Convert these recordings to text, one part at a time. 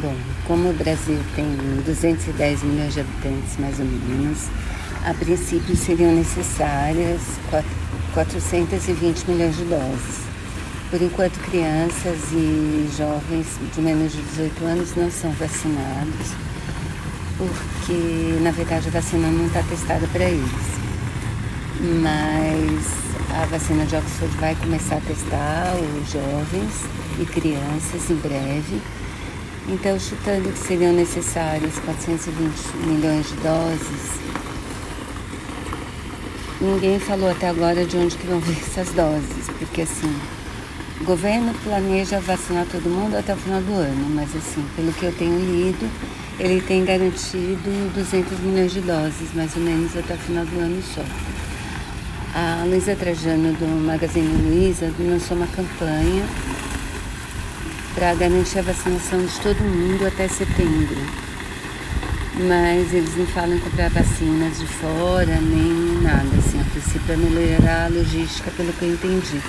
Bom, como o Brasil tem 210 milhões de habitantes, mais ou menos, a princípio seriam necessárias 420 milhões de doses. Por enquanto, crianças e jovens de menos de 18 anos não são vacinados, porque na verdade a vacina não está testada para eles. Mas a vacina de Oxford vai começar a testar os jovens e crianças em breve. Então, chutando que seriam necessárias 420 milhões de doses, ninguém falou até agora de onde que vão vir essas doses, porque assim, o governo planeja vacinar todo mundo até o final do ano, mas assim, pelo que eu tenho lido, ele tem garantido 200 milhões de doses, mais ou menos até o final do ano só. A Luísa Trajano do Magazine Luiza lançou uma campanha para garantir a vacinação de todo mundo até setembro. Mas eles não falam em comprar vacinas de fora nem nada, assim, a princípio é melhorar a logística pelo que eu entendi.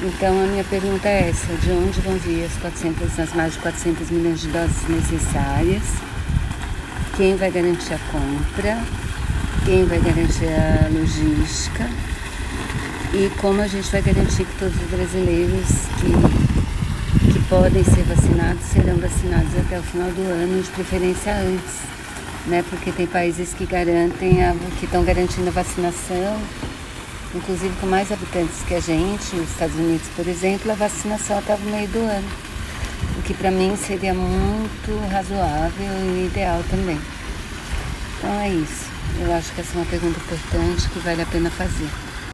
Então a minha pergunta é essa, de onde vão vir as 400, as mais de 400 milhões de doses necessárias? Quem vai garantir a compra? Quem vai garantir a logística? E como a gente vai garantir que todos os brasileiros que, podem ser vacinados serão vacinados até o final do ano, de preferência antes, né? Porque tem países que garantem, a, que estão garantindo a vacinação inclusive com mais habitantes que a gente, os Estados Unidos, por exemplo, a vacinação estava no meio do ano, o que para mim seria muito razoável e ideal também. Então é isso. Eu acho que essa é uma pergunta importante que vale a pena fazer.